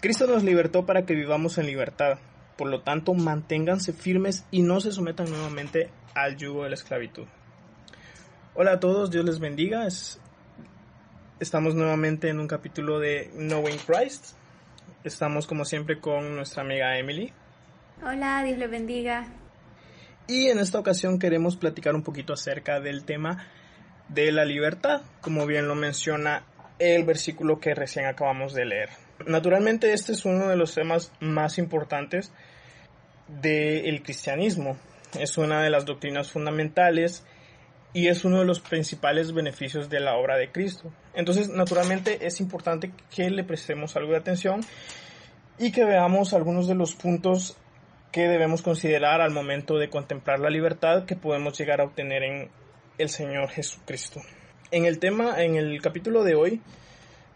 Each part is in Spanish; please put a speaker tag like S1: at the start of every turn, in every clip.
S1: Cristo nos libertó para que vivamos en libertad. Por lo tanto, manténganse firmes y no se sometan nuevamente al yugo de la esclavitud. Hola a todos, Dios les bendiga. estamos nuevamente en un capítulo de Knowing Christ. Estamos como siempre con nuestra amiga Emily.
S2: Hola, Dios les bendiga.
S1: Y en esta ocasión queremos platicar un poquito acerca del tema de la libertad, como bien lo menciona el versículo que recién acabamos de leer. Naturalmente este es uno de los temas más importantes del cristianismo. Es una de las doctrinas fundamentales y es uno de los principales beneficios de la obra de Cristo. Entonces, naturalmente es importante que le prestemos algo de atención y que veamos algunos de los puntos que debemos considerar al momento de contemplar la libertad que podemos llegar a obtener en el Señor Jesucristo. En el tema, en el capítulo de hoy,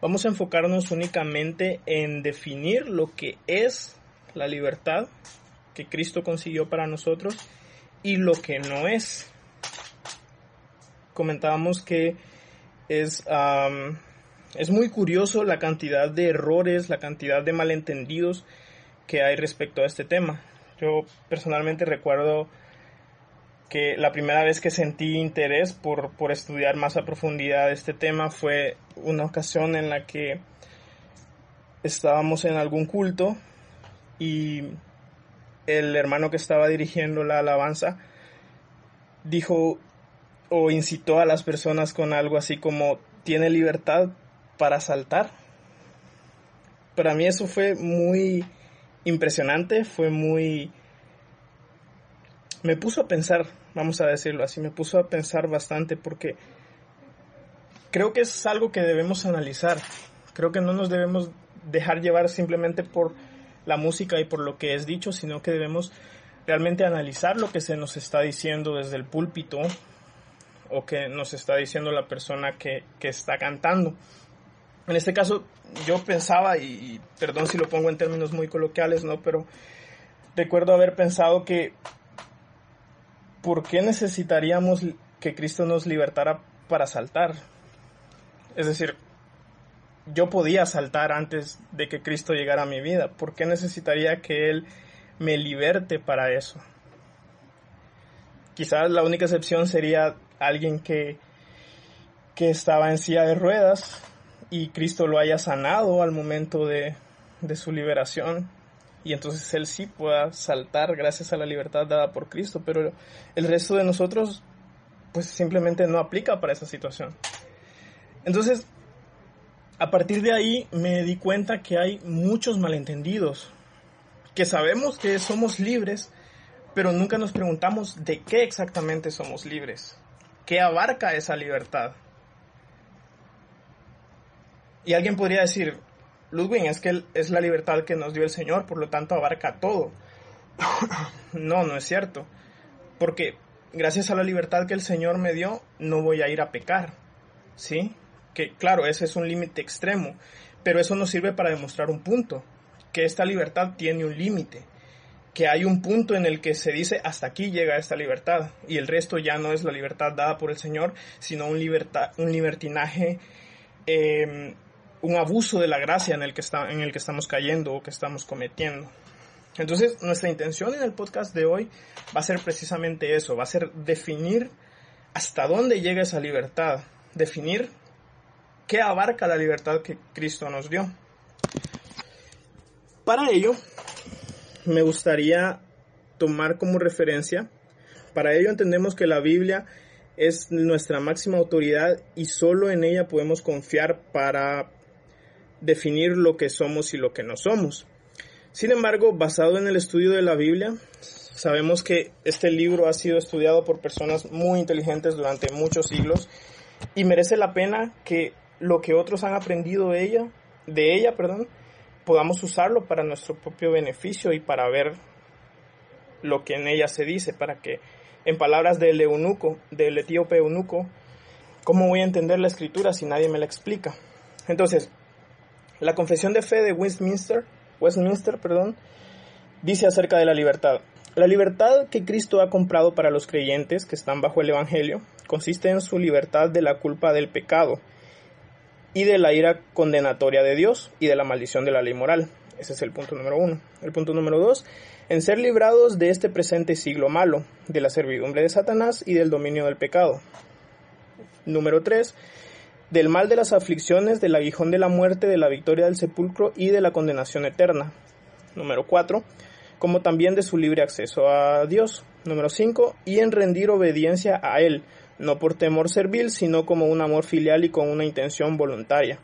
S1: vamos a enfocarnos únicamente en definir lo que es la libertad que Cristo consiguió para nosotros y lo que no es. Comentábamos que es, es muy curioso la cantidad de errores, la cantidad de malentendidos que hay respecto a este tema. Yo personalmente recuerdo que la primera vez que sentí interés por, por estudiar más a profundidad este tema fue una ocasión en la que estábamos en algún culto y el hermano que estaba dirigiendo la alabanza dijo o incitó a las personas con algo así como tiene libertad para saltar. Para mí eso fue muy impresionante, fue muy me puso a pensar, vamos a decirlo así, me puso a pensar bastante porque creo que es algo que debemos analizar. Creo que no nos debemos dejar llevar simplemente por la música y por lo que es dicho, sino que debemos realmente analizar lo que se nos está diciendo desde el púlpito o que nos está diciendo la persona que, está cantando. En este caso, yo pensaba, y, y, perdón si lo pongo en términos muy coloquiales, ¿no? Pero recuerdo haber pensado que ¿por qué necesitaríamos que Cristo nos libertara para saltar? Es decir, yo podía saltar antes de que Cristo llegara a mi vida. ¿Por qué necesitaría que Él me liberte para eso? Quizás la única excepción sería alguien que, que estaba en silla de ruedas y Cristo lo haya sanado al momento de, de su liberación y entonces él sí pueda saltar gracias a la libertad dada por Cristo, pero el resto de nosotros pues simplemente no aplica para esa situación. Entonces, a partir de ahí me di cuenta que hay muchos malentendidos, que sabemos que somos libres, pero nunca nos preguntamos de qué exactamente somos libres, qué abarca esa libertad. Y alguien podría decir, Ludwig, es que es la libertad que nos dio el Señor, por lo tanto abarca todo. no, no es cierto. Porque gracias a la libertad que el Señor me dio, no voy a ir a pecar. ¿Sí? Que claro, ese es un límite extremo, pero eso nos sirve para demostrar un punto, que esta libertad tiene un límite, que hay un punto en el que se dice hasta aquí llega esta libertad y el resto ya no es la libertad dada por el Señor, sino un, libertad, un libertinaje eh, un abuso de la gracia en el que, está, en el que estamos cayendo o que estamos cometiendo. Entonces, nuestra intención en el podcast de hoy va a ser precisamente eso, va a ser definir hasta dónde llega esa libertad, definir qué abarca la libertad que Cristo nos dio. Para ello, me gustaría tomar como referencia, para ello entendemos que la Biblia es nuestra máxima autoridad y solo en ella podemos confiar para definir lo que somos y lo que no somos. Sin embargo, basado en el estudio de la Biblia, sabemos que este libro ha sido estudiado por personas muy inteligentes durante muchos siglos y merece la pena que lo que otros han aprendido de ella, de ella, perdón, podamos usarlo para nuestro propio beneficio y para ver lo que en ella se dice, para que en palabras del eunuco, del etíope eunuco, ¿cómo voy a entender la escritura si nadie me la explica? Entonces, la Confesión de Fe de Westminster, Westminster perdón, dice acerca de la libertad. La libertad que Cristo ha comprado para los creyentes que están bajo el Evangelio consiste en su libertad de la culpa del pecado y de la ira condenatoria de Dios y de la maldición de la ley moral. Ese es el punto número uno. El punto número dos, en ser librados de este presente siglo malo, de la servidumbre de Satanás y del dominio del pecado. Número tres, del mal de las aflicciones, del aguijón de la muerte, de la victoria del sepulcro y de la condenación eterna. Número cuatro, como también de su libre acceso a Dios. Número 5. Y en rendir obediencia a Él, no por temor servil, sino como un amor filial y con una intención voluntaria.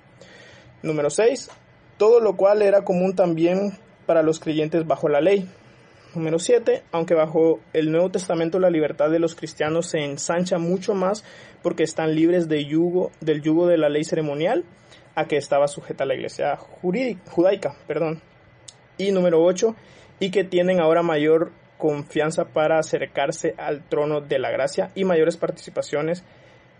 S1: Número 6. Todo lo cual era común también para los creyentes bajo la ley. Número 7. Aunque bajo el Nuevo Testamento la libertad de los cristianos se ensancha mucho más porque están libres de yugo, del yugo de la ley ceremonial a que estaba sujeta la iglesia judaica. Perdón. Y número 8 y que tienen ahora mayor confianza para acercarse al trono de la gracia y mayores participaciones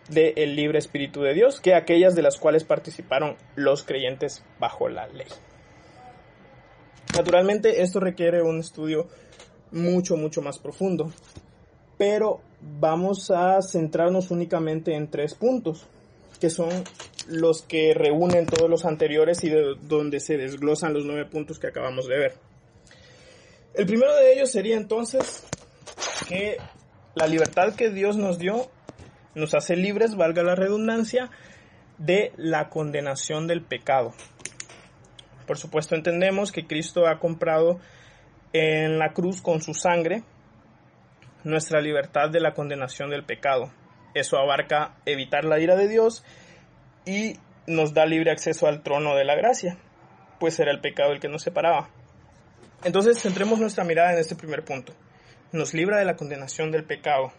S1: del libre Espíritu de Dios que aquellas de las cuales participaron los creyentes bajo la ley. Naturalmente esto requiere un estudio mucho, mucho más profundo, pero vamos a centrarnos únicamente en tres puntos, que son los que reúnen todos los anteriores y de donde se desglosan los nueve puntos que acabamos de ver. El primero de ellos sería entonces que la libertad que Dios nos dio nos hace libres, valga la redundancia, de la condenación del pecado. Por supuesto entendemos que Cristo ha comprado en la cruz con su sangre nuestra libertad de la condenación del pecado. Eso abarca evitar la ira de Dios y nos da libre acceso al trono de la gracia, pues era el pecado el que nos separaba. Entonces centremos nuestra mirada en este primer punto. Nos libra de la condenación del pecado.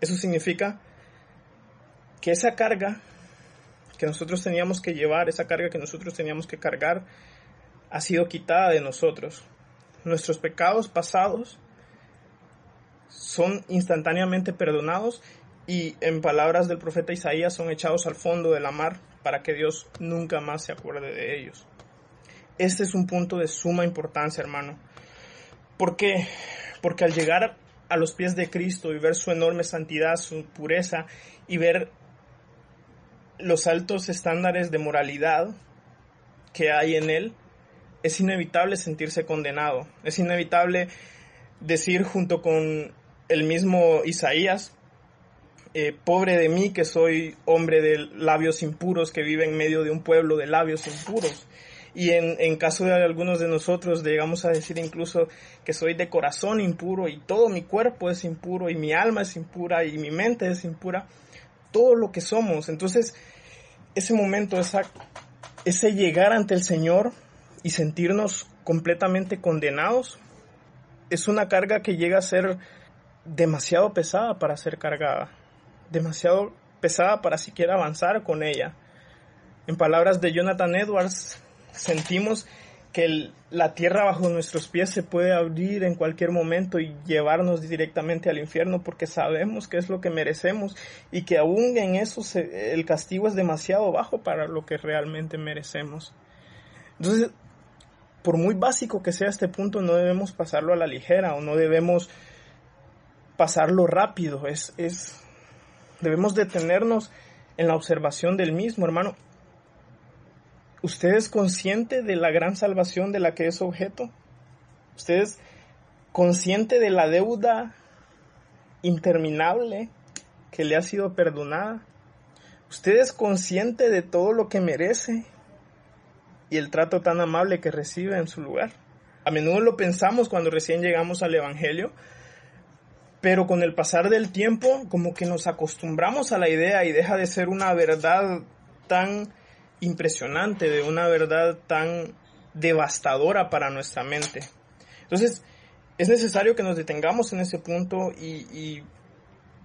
S1: Eso significa que esa carga que nosotros teníamos que llevar, esa carga que nosotros teníamos que cargar, ha sido quitada de nosotros. Nuestros pecados pasados son instantáneamente perdonados y en palabras del profeta Isaías son echados al fondo de la mar para que Dios nunca más se acuerde de ellos. Este es un punto de suma importancia, hermano. ¿Por qué? Porque al llegar a los pies de Cristo y ver su enorme santidad, su pureza y ver los altos estándares de moralidad que hay en él, es inevitable sentirse condenado. Es inevitable decir junto con el mismo Isaías, eh, pobre de mí que soy hombre de labios impuros que vive en medio de un pueblo de labios impuros. Y en, en, caso de algunos de nosotros llegamos a decir incluso que soy de corazón impuro y todo mi cuerpo es impuro y mi alma es impura y mi mente es impura, todo lo que somos. Entonces, ese momento, esa, ese llegar ante el Señor y sentirnos completamente condenados, es una carga que llega a ser demasiado pesada para ser cargada, demasiado pesada para siquiera avanzar con ella. En palabras de Jonathan Edwards, sentimos que la tierra bajo nuestros pies se puede abrir en cualquier momento y llevarnos directamente al infierno porque sabemos que es lo que merecemos y que aún en eso el castigo es demasiado bajo para lo que realmente merecemos. Entonces, por muy básico que sea este punto, no debemos pasarlo a la ligera o no debemos pasarlo rápido. Es, es, debemos detenernos en la observación del mismo, hermano. ¿Usted es consciente de la gran salvación de la que es objeto? ¿Usted es consciente de la deuda interminable que le ha sido perdonada? ¿Usted es consciente de todo lo que merece el trato tan amable que recibe en su lugar? A menudo lo pensamos cuando recién llegamos al Evangelio, pero con el pasar del tiempo como que nos acostumbramos a la idea y deja de ser una verdad tan impresionante, de una verdad tan devastadora para nuestra mente. Entonces, es necesario que nos detengamos en ese punto y,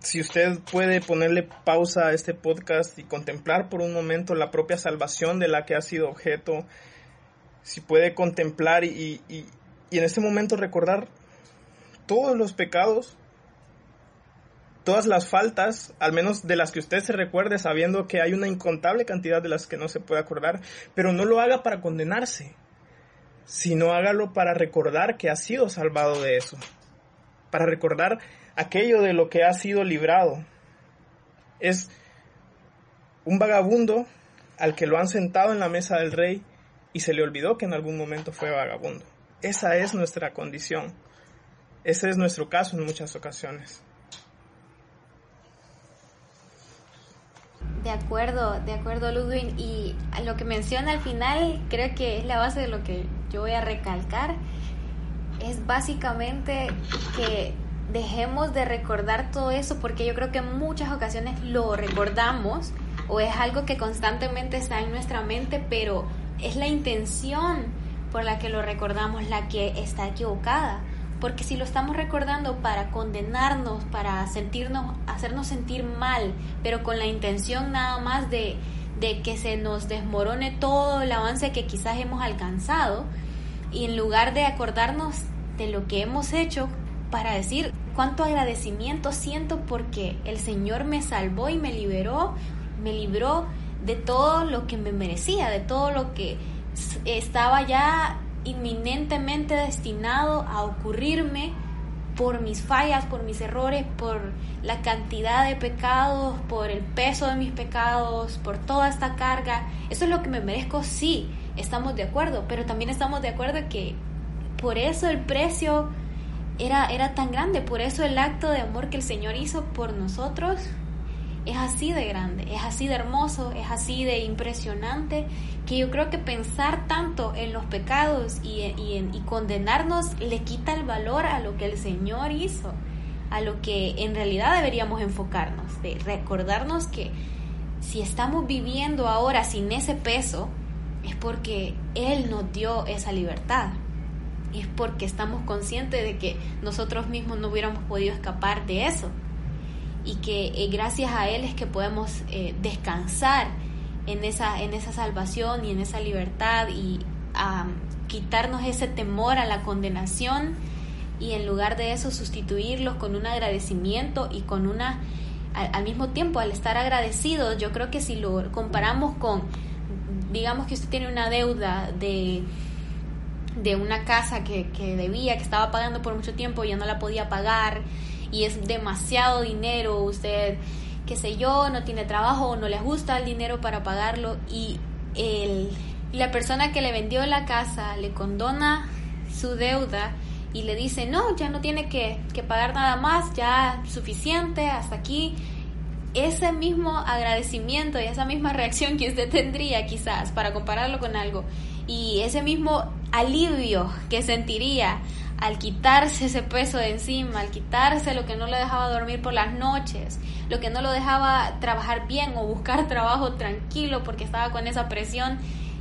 S1: si usted puede ponerle pausa a este podcast y contemplar por un momento la propia salvación de la que ha sido objeto, si puede contemplar y, y, y en este momento recordar todos los pecados todas las faltas, al menos de las que usted se recuerde, sabiendo que hay una incontable cantidad de las que no se puede acordar, pero no lo haga para condenarse, sino hágalo para recordar que ha sido salvado de eso, para recordar aquello de lo que ha sido librado. Es un vagabundo al que lo han sentado en la mesa del rey y se le olvidó que en algún momento fue vagabundo. Esa es nuestra condición. Ese es nuestro caso en muchas ocasiones.
S2: De acuerdo, de acuerdo Ludwig. Y lo que menciona al final creo que es la base de lo que yo voy a recalcar. Es básicamente que dejemos de recordar todo eso porque yo creo que en muchas ocasiones lo recordamos o es algo que constantemente está en nuestra mente, pero es la intención por la que lo recordamos la que está equivocada. Porque si lo estamos recordando para condenarnos, para sentirnos, hacernos sentir mal, pero con la intención nada más de, de que se nos desmorone todo el avance que quizás hemos alcanzado, y en lugar de acordarnos de lo que hemos hecho para decir cuánto agradecimiento siento porque el Señor me salvó y me liberó, me libró de todo lo que me merecía, de todo lo que estaba ya inminentemente destinado a ocurrirme por mis fallas, por mis errores, por la cantidad de pecados, por el peso de mis pecados, por toda esta carga. Eso es lo que me merezco, sí, estamos de acuerdo, pero también estamos de acuerdo que por eso el precio era, era tan grande, por eso el acto de amor que el Señor hizo por nosotros es así de grande, es así de hermoso, es así de impresionante, que yo creo que pensar tanto en los pecados y, y, condenarnos le quita el valor a lo que el Señor hizo, a lo que en realidad deberíamos enfocarnos, de recordarnos que si estamos viviendo ahora sin ese peso, es porque Él nos dio esa libertad. Es porque estamos conscientes de que nosotros mismos no hubiéramos podido escapar de eso. Y que eh, gracias a Él es que podemos eh, descansar en esa, en esa salvación y en esa libertad y quitarnos ese temor a la condenación y en lugar de eso sustituirlos con un agradecimiento y con una al, mismo tiempo al estar agradecidos yo creo que si lo comparamos con digamos que usted tiene una deuda de de una casa que, que debía que estaba pagando por mucho tiempo y ya no la podía pagar y es demasiado dinero, usted, qué sé yo, no tiene trabajo o no le gusta el dinero para pagarlo y el, la persona que le vendió la casa le condona su deuda y le dice, no, ya no tiene que, que pagar nada más, ya suficiente, hasta aquí ese mismo agradecimiento y esa misma reacción que usted tendría quizás para compararlo con algo y ese mismo alivio que sentiría al quitarse ese peso de encima, al quitarse lo que no le dejaba dormir por las noches, lo que no lo dejaba trabajar bien o buscar trabajo tranquilo porque estaba con esa presión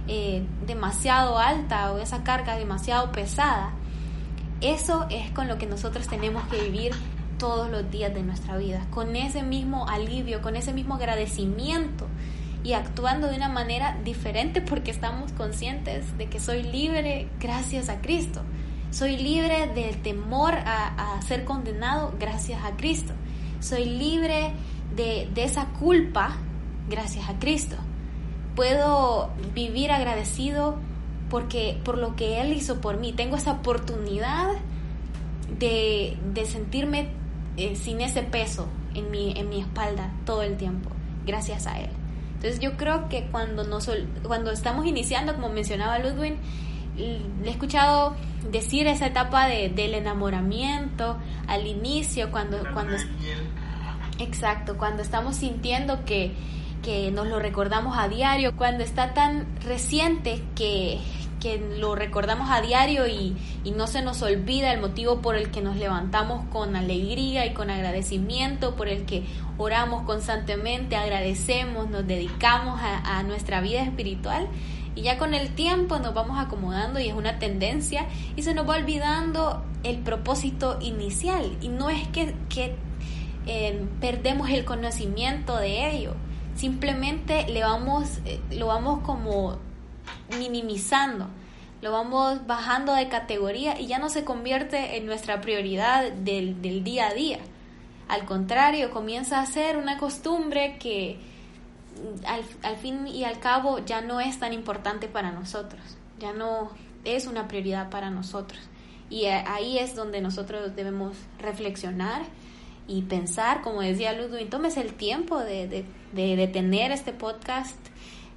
S2: eh, demasiado alta o esa carga demasiado pesada. Eso es con lo que nosotros tenemos que vivir todos los días de nuestra vida, con ese mismo alivio, con ese mismo agradecimiento y actuando de una manera diferente porque estamos conscientes de que soy libre gracias a Cristo. Soy libre del temor a, ser condenado gracias a Cristo. Soy libre de, esa culpa gracias a Cristo. Puedo vivir agradecido porque por lo que Él hizo por mí. Tengo esa oportunidad de, sentirme eh, sin ese peso en mi, en mi espalda todo el tiempo, gracias a Él. Entonces yo creo que cuando, nos, cuando estamos iniciando, como mencionaba Ludwig, le he escuchado decir esa etapa de, del enamoramiento al inicio, cuando, cuando exacto, cuando estamos sintiendo que, que nos lo recordamos a diario, cuando está tan reciente que, que lo recordamos a diario y, y, no se nos olvida el motivo por el que nos levantamos con alegría y con agradecimiento, por el que oramos constantemente, agradecemos, nos dedicamos a, a nuestra vida espiritual. Y ya con el tiempo nos vamos acomodando y es una tendencia y se nos va olvidando el propósito inicial. Y no es que, que eh, perdemos el conocimiento de ello, simplemente le vamos, eh, lo vamos como minimizando, lo vamos bajando de categoría y ya no se convierte en nuestra prioridad del, del día a día. Al contrario, comienza a ser una costumbre que al, al fin y al cabo ya no es tan importante para nosotros, ya no es una prioridad para nosotros. Y ahí es donde nosotros debemos reflexionar y pensar, como decía Ludwig, tómese el tiempo de, de, de detener este podcast,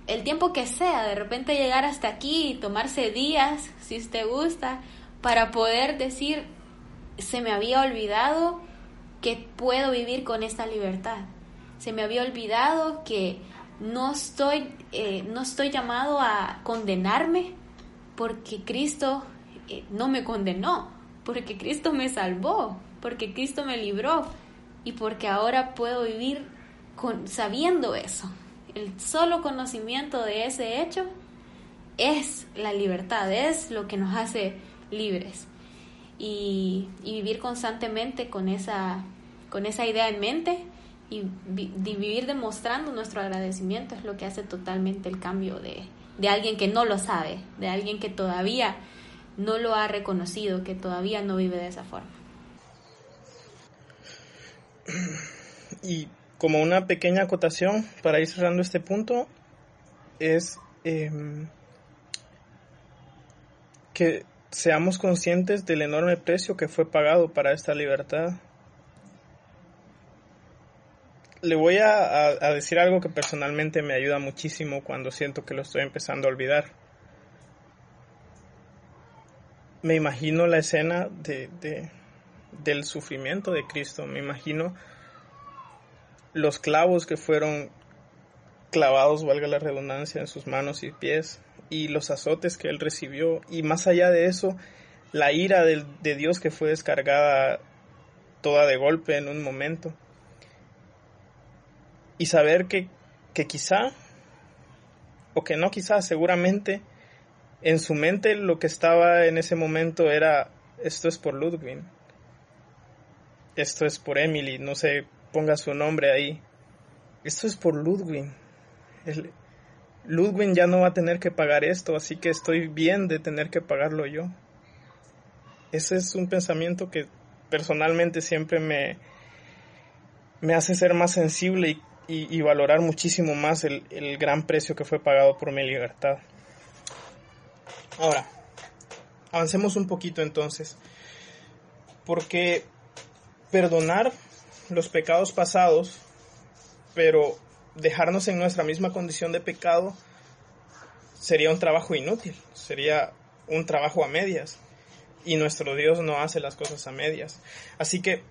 S2: el tiempo que sea, de repente llegar hasta aquí y tomarse días, si usted gusta, para poder decir, se me había olvidado que puedo vivir con esta libertad. Se me había olvidado que no estoy, eh, no estoy llamado a condenarme porque Cristo eh, no me condenó, porque Cristo me salvó, porque Cristo me libró y porque ahora puedo vivir con, sabiendo eso. El solo conocimiento de ese hecho es la libertad, es lo que nos hace libres. Y, vivir constantemente con esa, con esa idea en mente y, vivir demostrando nuestro agradecimiento es lo que hace totalmente el cambio de, de alguien que no lo sabe, de alguien que todavía no lo ha reconocido, que todavía no vive de esa forma.
S1: Y como una pequeña acotación para ir cerrando este punto, es em, que seamos conscientes del enorme precio que fue pagado para esta libertad. Le voy a, decir algo que personalmente me ayuda muchísimo cuando siento que lo estoy empezando a olvidar. Me imagino la escena de, del sufrimiento de Cristo, me imagino los clavos que fueron clavados, valga la redundancia, en sus manos y pies, y los azotes que él recibió, y más allá de eso, la ira de, Dios que fue descargada toda de golpe en un momento. Y saber que, que quizá, o que no quizá, seguramente, en su mente lo que estaba en ese momento era, esto es por Ludwig, esto es por Emily, no se ponga su nombre ahí, esto es por Ludwig. Ludwig ya no va a tener que pagar esto, así que estoy bien de tener que pagarlo yo. Ese es un pensamiento que personalmente siempre me, me hace ser más sensible y, valorar muchísimo más el, gran precio que fue pagado por mi libertad. Ahora, avancemos un poquito entonces, porque perdonar los pecados pasados, pero dejarnos en nuestra misma condición de pecado sería un trabajo inútil, sería un trabajo a medias. Y nuestro Dios no hace las cosas a medias. Así que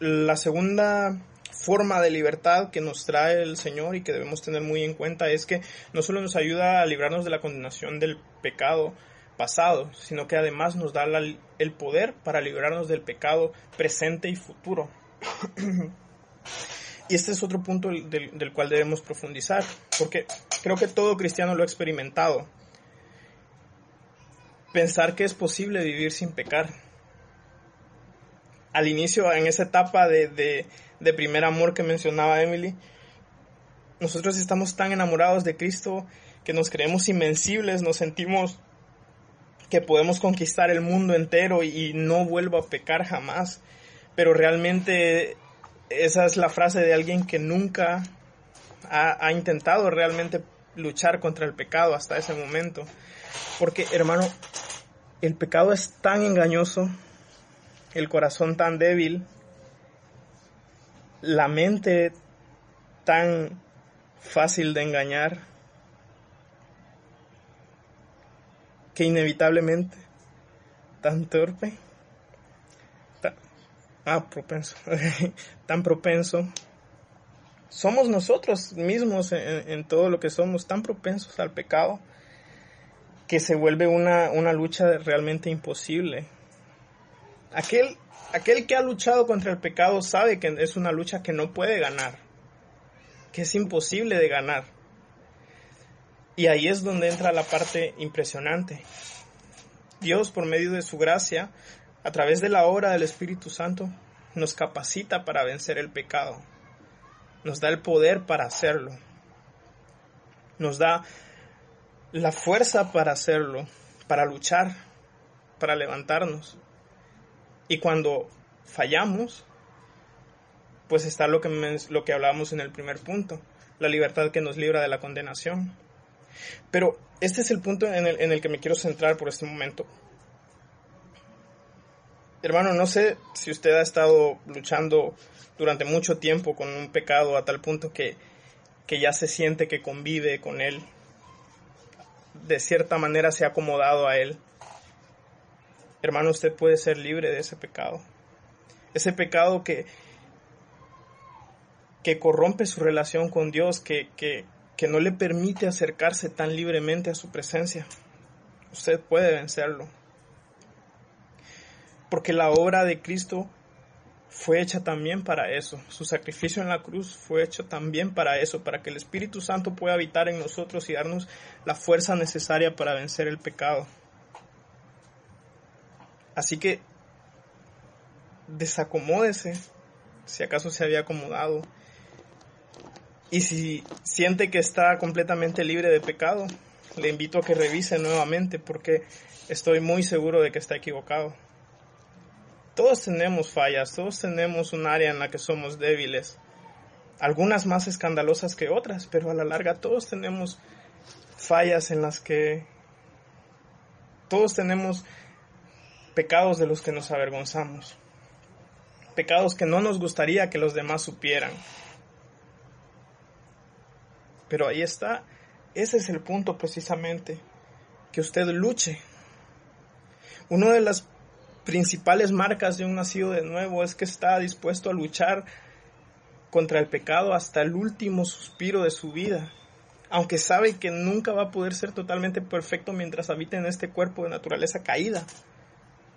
S1: la segunda forma de libertad que nos trae el Señor y que debemos tener muy en cuenta es que no solo nos ayuda a librarnos de la condenación del pecado pasado, sino que además nos da el poder para librarnos del pecado presente y futuro. Y este es otro punto del, cual debemos profundizar, porque creo que todo cristiano lo ha experimentado. Pensar que es posible vivir sin pecar. Al inicio, en esa etapa de, de primer amor que mencionaba Emily, nosotros estamos tan enamorados de Cristo que nos creemos invencibles, nos sentimos que podemos conquistar el mundo entero y no vuelvo a pecar jamás. Pero realmente esa es la frase de alguien que nunca ha, intentado realmente luchar contra el pecado hasta ese momento. Porque, hermano, el pecado es tan engañoso, el corazón tan débil, la mente tan fácil de engañar, que inevitablemente tan torpe ah, propenso, tan propenso. Somos nosotros mismos en, todo lo que somos tan propensos al pecado que se vuelve una, una lucha realmente imposible. Aquel, aquel que ha luchado contra el pecado sabe que es una lucha que no puede ganar, que es imposible de ganar. Y ahí es donde entra la parte impresionante. Dios, por medio de su gracia, a través de la obra del Espíritu Santo, nos capacita para vencer el pecado. Nos da el poder para hacerlo. Nos da la fuerza para hacerlo, para luchar, para levantarnos. Y cuando fallamos, pues está lo que, lo que hablábamos en el primer punto, la libertad que nos libra de la condenación. Pero este es el punto en el, en el que me quiero centrar por este momento. Hermano, no sé si usted ha estado luchando durante mucho tiempo con un pecado a tal punto que que ya se siente que convive con Él, de cierta manera se ha acomodado a Él. Hermano, usted puede ser libre de ese pecado. Ese pecado que, que corrompe su relación con Dios, que, que, que no le permite acercarse tan libremente a su presencia. Usted puede vencerlo. Porque la obra de Cristo fue hecha también para eso. Su sacrificio en la cruz fue hecho también para eso, para que el Espíritu Santo pueda habitar en nosotros y darnos la fuerza necesaria para vencer el pecado. Así que desacomódese si acaso se había acomodado. Y si siente que está completamente libre de pecado, le invito a que revise nuevamente porque estoy muy seguro de que está equivocado. Todos tenemos fallas, todos tenemos un área en la que somos débiles, algunas más escandalosas que otras, pero a la larga todos tenemos fallas en las que todos tenemos pecados de los que nos avergonzamos, pecados que no nos gustaría que los demás supieran. Pero ahí está, ese es el punto precisamente, que usted luche. Uno de las principales marcas de un nacido de nuevo es que está dispuesto a luchar contra el pecado hasta el último suspiro de su vida, aunque sabe que nunca va a poder ser totalmente perfecto mientras habita en este cuerpo de naturaleza caída,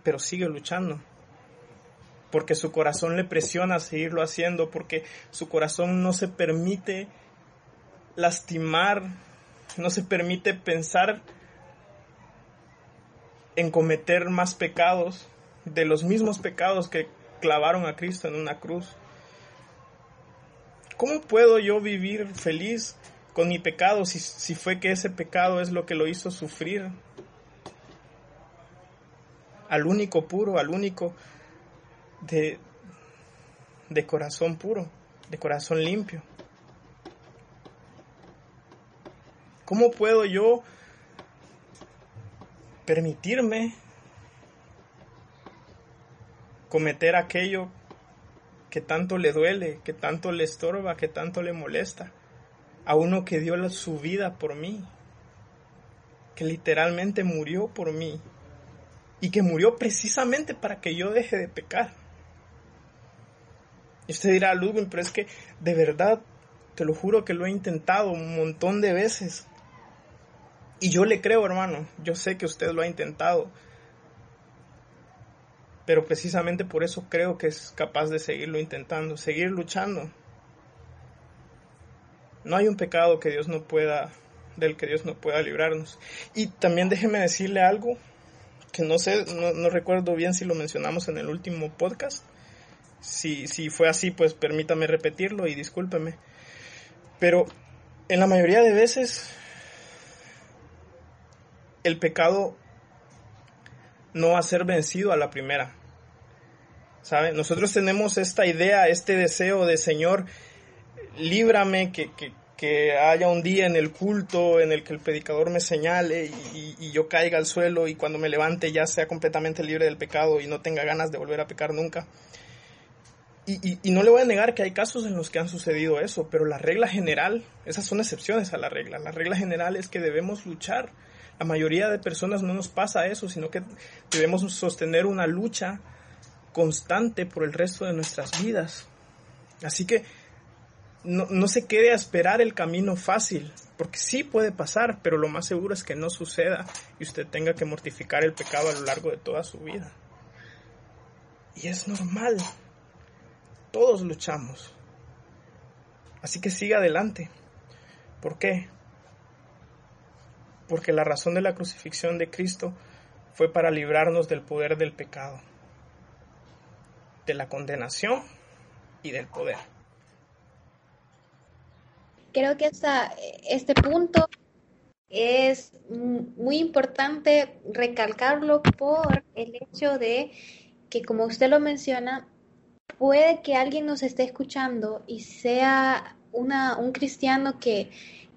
S1: pero sigue luchando, porque su corazón le presiona a seguirlo haciendo, porque su corazón no se permite lastimar, no se permite pensar en cometer más pecados de los mismos pecados que clavaron a Cristo en una cruz. ¿Cómo puedo yo vivir feliz con mi pecado si, si fue que ese pecado es lo que lo hizo sufrir? Al único puro, al único de, de corazón puro, de corazón limpio. ¿Cómo puedo yo permitirme cometer aquello que tanto le duele, que tanto le estorba, que tanto le molesta. A uno que dio su vida por mí, que literalmente murió por mí y que murió precisamente para que yo deje de pecar. Y usted dirá, Ludwig, pero es que de verdad, te lo juro que lo he intentado un montón de veces. Y yo le creo, hermano, yo sé que usted lo ha intentado pero precisamente por eso creo que es capaz de seguirlo intentando, seguir luchando. No hay un pecado que Dios no pueda, del que Dios no pueda librarnos. Y también déjeme decirle algo que no sé, no, recuerdo bien si lo mencionamos en el último podcast. Si, si fue así, pues permítame repetirlo y discúlpeme. Pero en la mayoría de veces el pecado no va a ser vencido a la primera. ¿Sabe? Nosotros tenemos esta idea, este deseo de Señor, líbrame, que, que, que, haya un día en el culto en el que el predicador me señale y, y, yo caiga al suelo y cuando me levante ya sea completamente libre del pecado y no tenga ganas de volver a pecar nunca. Y, y, no le voy a negar que hay casos en los que han sucedido eso, pero la regla general, esas son excepciones a la regla. La regla general es que debemos luchar. La mayoría de personas no nos pasa eso, sino que debemos sostener una lucha constante por el resto de nuestras vidas. Así que no, se quede a esperar el camino fácil, porque sí puede pasar, pero lo más seguro es que no suceda y usted tenga que mortificar el pecado a lo largo de toda su vida. Y es normal, todos luchamos. Así que siga adelante. ¿Por qué? Porque la razón de la crucifixión de Cristo fue para librarnos del poder del pecado de la condenación y del poder.
S2: Creo que hasta este punto es muy importante recalcarlo por el hecho de que, como usted lo menciona, puede que alguien nos esté escuchando y sea una, un cristiano que,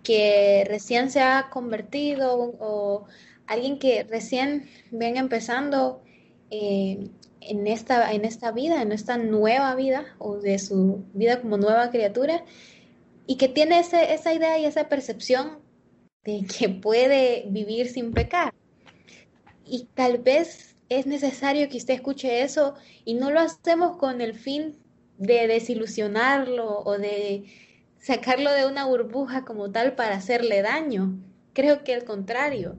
S2: que recién se ha convertido o alguien que recién venga empezando eh, en esta, en esta vida, en esta nueva vida o de su vida como nueva criatura y que tiene ese, esa idea y esa percepción de que puede vivir sin pecar. Y tal vez es necesario que usted escuche eso y no lo hacemos con el fin de desilusionarlo o de sacarlo de una burbuja como tal para hacerle daño. Creo que al contrario,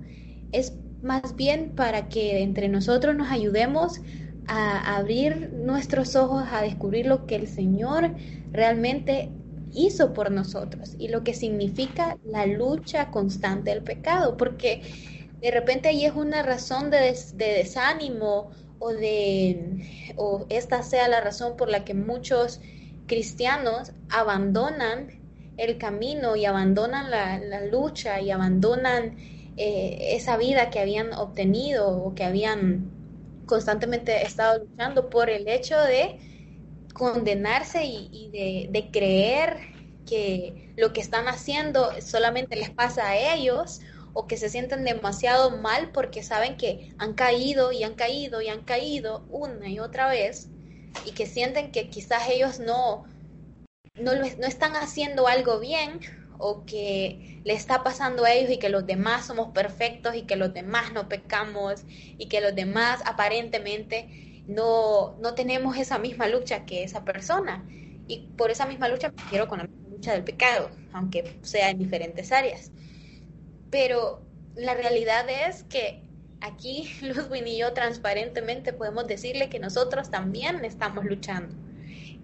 S2: es más bien para que entre nosotros nos ayudemos a abrir nuestros ojos, a descubrir lo que el Señor realmente hizo por nosotros y lo que significa la lucha constante del pecado, porque de repente ahí es una razón de, desánimo o de o esta sea la razón por la que muchos cristianos abandonan el camino y abandonan la, lucha y abandonan eh, esa vida que habían obtenido o que habían constantemente estado luchando por el hecho de condenarse y, de, de, creer que lo que están haciendo solamente les pasa a ellos o que se sienten demasiado mal porque saben que han caído y han caído y han caído una y otra vez y que sienten que quizás ellos no, no, no están haciendo algo bien o que le está pasando a ellos y que los demás somos perfectos y que los demás no pecamos y que los demás aparentemente no, no tenemos esa misma lucha que esa persona. Y por esa misma lucha me quiero con la lucha del pecado, aunque sea en diferentes áreas. Pero la realidad es que aquí Ludwig y yo transparentemente podemos decirle que nosotros también estamos luchando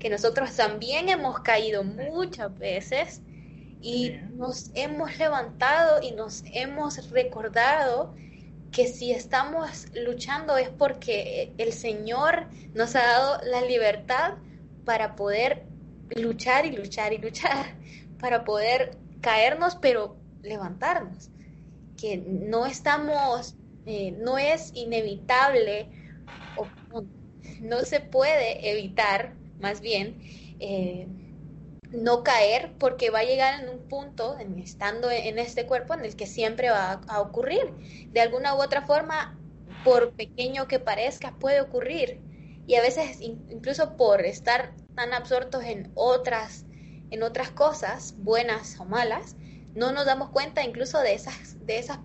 S2: que nosotros también hemos caído muchas veces y nos hemos levantado y nos hemos recordado que si estamos luchando es porque el Señor nos ha dado la libertad para poder luchar y luchar y luchar, para poder caernos pero levantarnos, que no estamos, eh, no es inevitable no se puede evitar más bien, eh, no caer porque va a llegar en un punto, en, estando en este cuerpo, en el que siempre va a, ocurrir. De alguna u otra forma, por pequeño que parezca, puede ocurrir. Y a veces, incluso por estar tan absortos en otras, en otras cosas, buenas o malas, no nos damos cuenta incluso de esas, de esas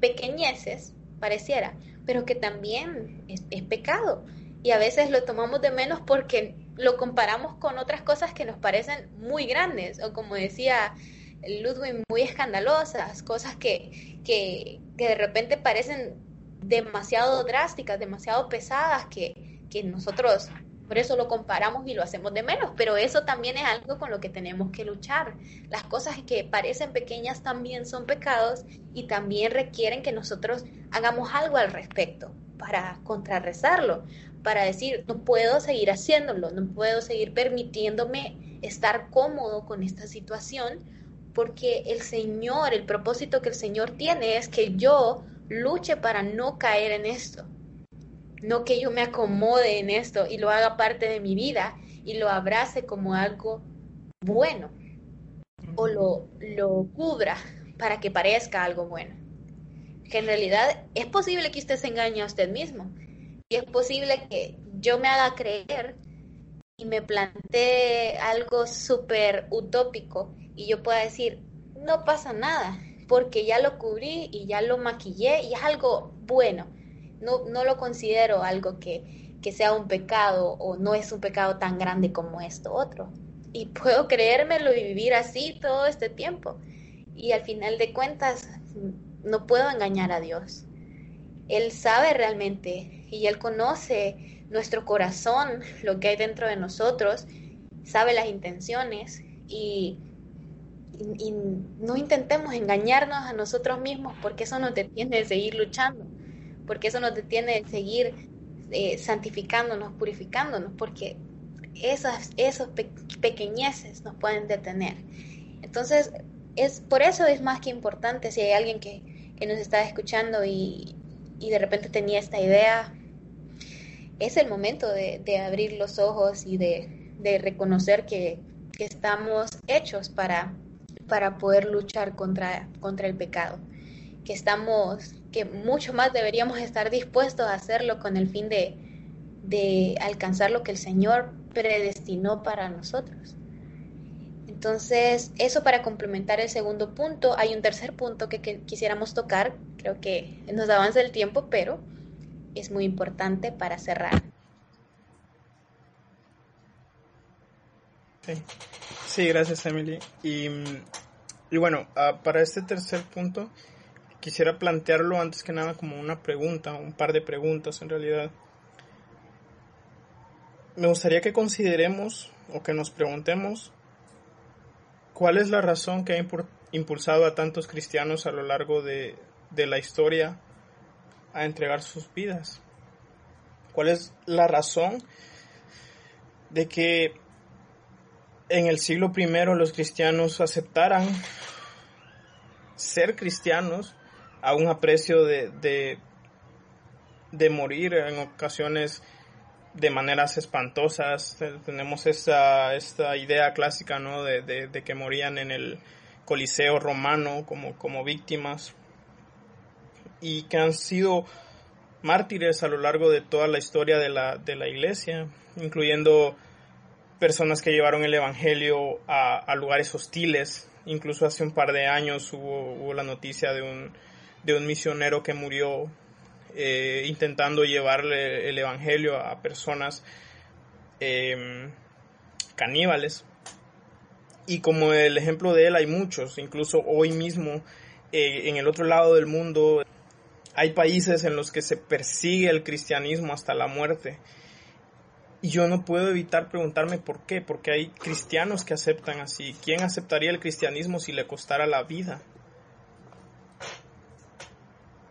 S2: pequeñeces, pareciera, pero que también es, pecado. Y a veces lo tomamos de menos porque lo comparamos con otras cosas que nos parecen muy grandes o como decía Ludwig, muy escandalosas, cosas que, que, de repente parecen demasiado drásticas, demasiado pesadas, que, que nosotros por eso lo comparamos y lo hacemos de menos, pero eso también es algo con lo que tenemos que luchar. Las cosas que parecen pequeñas también son pecados y también requieren que nosotros hagamos algo al respecto para contrarrestarlo para decir, no puedo seguir haciéndolo, no puedo seguir permitiéndome estar cómodo con esta situación, porque el Señor, el propósito que el Señor tiene es que yo luche para no caer en esto, no que yo me acomode en esto y lo haga parte de mi vida y lo abrace como algo bueno o lo, lo cubra para que parezca algo bueno. Que en realidad es posible que usted se engañe a usted mismo y es posible que yo me haga creer y me plantee algo súper utópico y yo pueda decir, no pasa nada, porque ya lo cubrí y ya lo maquillé y es algo bueno. No, no lo considero algo que, que sea un pecado o no es un pecado tan grande como esto otro. Y puedo creérmelo y vivir así todo este tiempo. Y al final de cuentas, no puedo engañar a Dios. Él sabe realmente y Él conoce nuestro corazón, lo que hay dentro de nosotros, sabe las intenciones y, no intentemos engañarnos a nosotros mismos porque eso nos detiene de seguir luchando, porque eso nos detiene de seguir eh, santificándonos, purificándonos, porque esas, esos pequeñeces nos pueden detener. Entonces, es, por eso es más que importante si hay alguien que, que nos está escuchando y, y de repente tenía esta idea, es el momento de, abrir los ojos y de, reconocer que, estamos hechos para, para poder luchar contra, contra el pecado, que estamos, que mucho más deberíamos estar dispuestos a hacerlo con el fin de, de alcanzar lo que el Señor predestinó para nosotros. Entonces, eso para complementar el segundo punto. Hay un tercer punto que, quisiéramos tocar. Creo que nos avanza el tiempo, pero es muy importante para cerrar.
S1: Sí, gracias Emily. Y, y bueno, ah, para este tercer punto quisiera plantearlo antes que nada como una pregunta, un par de preguntas en realidad. Me gustaría que consideremos o que nos preguntemos cuál es la razón que ha impulsado a tantos cristianos a lo largo de, la historia a entregar sus vidas. ¿Cuál es la razón de que en el siglo I los cristianos aceptaran ser cristianos a un aprecio de, de, morir en ocasiones de maneras espantosas. Tenemos esta, esta idea clásica ¿no? de, que morían en el Coliseo romano como, como víctimas y que han sido mártires a lo largo de toda la historia de la, de la iglesia, incluyendo personas que llevaron el Evangelio a, lugares hostiles. Incluso hace un par de años hubo, la noticia de un, de un misionero que murió eh, intentando llevarle el Evangelio a personas em, caníbales. Y como el ejemplo de él hay muchos, incluso hoy mismo eh, en el otro lado del mundo hay países en los que se persigue el cristianismo hasta la muerte y yo no puedo evitar preguntarme por qué, porque hay cristianos que aceptan así. ¿Quién aceptaría el cristianismo si le costara la vida?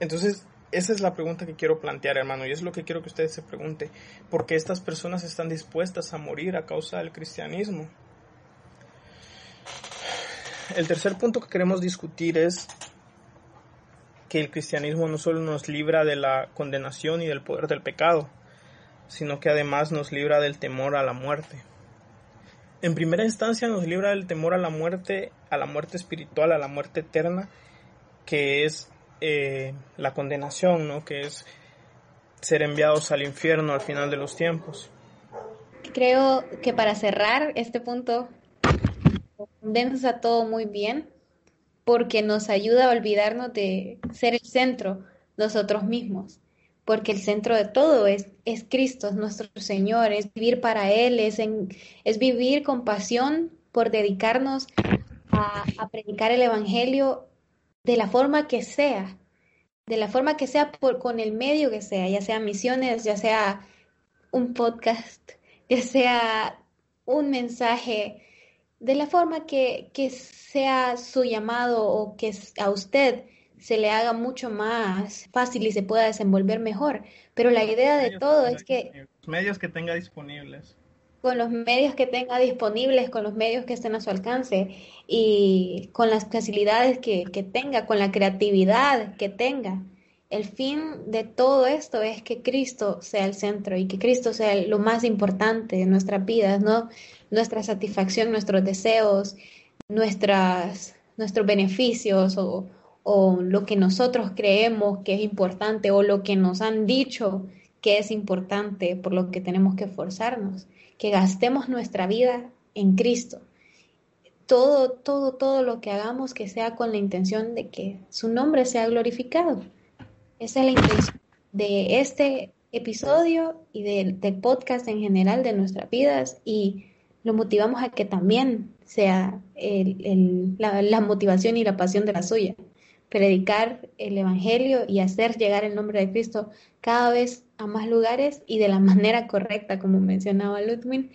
S1: Entonces, esa es la pregunta que quiero plantear, hermano, y es lo que quiero que ustedes se pregunten. ¿Por qué estas personas están dispuestas a morir a causa del cristianismo? El tercer punto que queremos discutir es que el cristianismo no solo nos libra de la condenación y del poder del pecado, sino que además nos libra del temor a la muerte. En primera instancia nos libra del temor a la muerte, a la muerte espiritual, a la muerte eterna, que es eh, la condenación, ¿no? que es ser enviados al infierno al final de los tiempos.
S2: Creo que para cerrar este punto, condensa todo muy bien, porque nos ayuda a olvidarnos de ser el centro nosotros mismos porque el centro de todo es, es Cristo, es nuestro Señor, es vivir para Él, es, es vivir con pasión por dedicarnos a, predicar el Evangelio de la forma que sea, de la forma que sea, por, con el medio que sea, ya sea misiones, ya sea un podcast, ya sea un mensaje, de la forma que, que sea su llamado o que a usted se le haga mucho más fácil y se pueda desenvolver mejor. Pero la idea de todo es que...
S1: Los medios que tenga disponibles.
S2: Con los medios que tenga disponibles, con los medios que estén a su alcance y con las facilidades que, que tenga, con la creatividad que tenga. El fin de todo esto es que Cristo sea el centro y que Cristo sea lo más importante de nuestras vidas, ¿no? Nuestra satisfacción, nuestros deseos, nuestras, nuestros beneficios o, o lo que nosotros creemos que es importante o lo que nos han dicho que es importante por lo que tenemos que esforzarnos, que gastemos nuestra vida en Cristo. Todo, todo, todo lo que hagamos que sea con la intención de que su nombre sea glorificado. Esa es la intención de este episodio y del podcast en general de nuestras vidas y lo motivamos a que también sea la motivación y la pasión de la suya predicar el Evangelio y hacer llegar el nombre de Cristo cada vez a más lugares y de la manera correcta, como mencionaba Ludwig.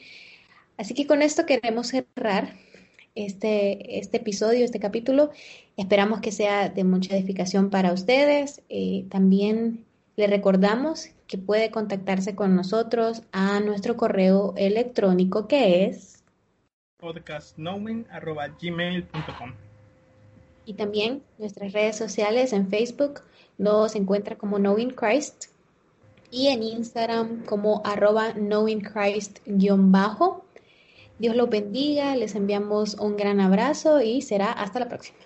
S2: Así que con esto queremos cerrar este, este episodio, este capítulo. Esperamos que sea de mucha edificación para ustedes. Eh, también le recordamos que puede contactarse con nosotros a nuestro correo electrónico que es
S1: podcastknowing.gmail.com
S2: y también nuestras redes sociales en Facebook nos encuentra como Knowing Christ y en Instagram como arroba Knowing Christ-bajo. Dios los bendiga, les enviamos un gran abrazo y será hasta la próxima.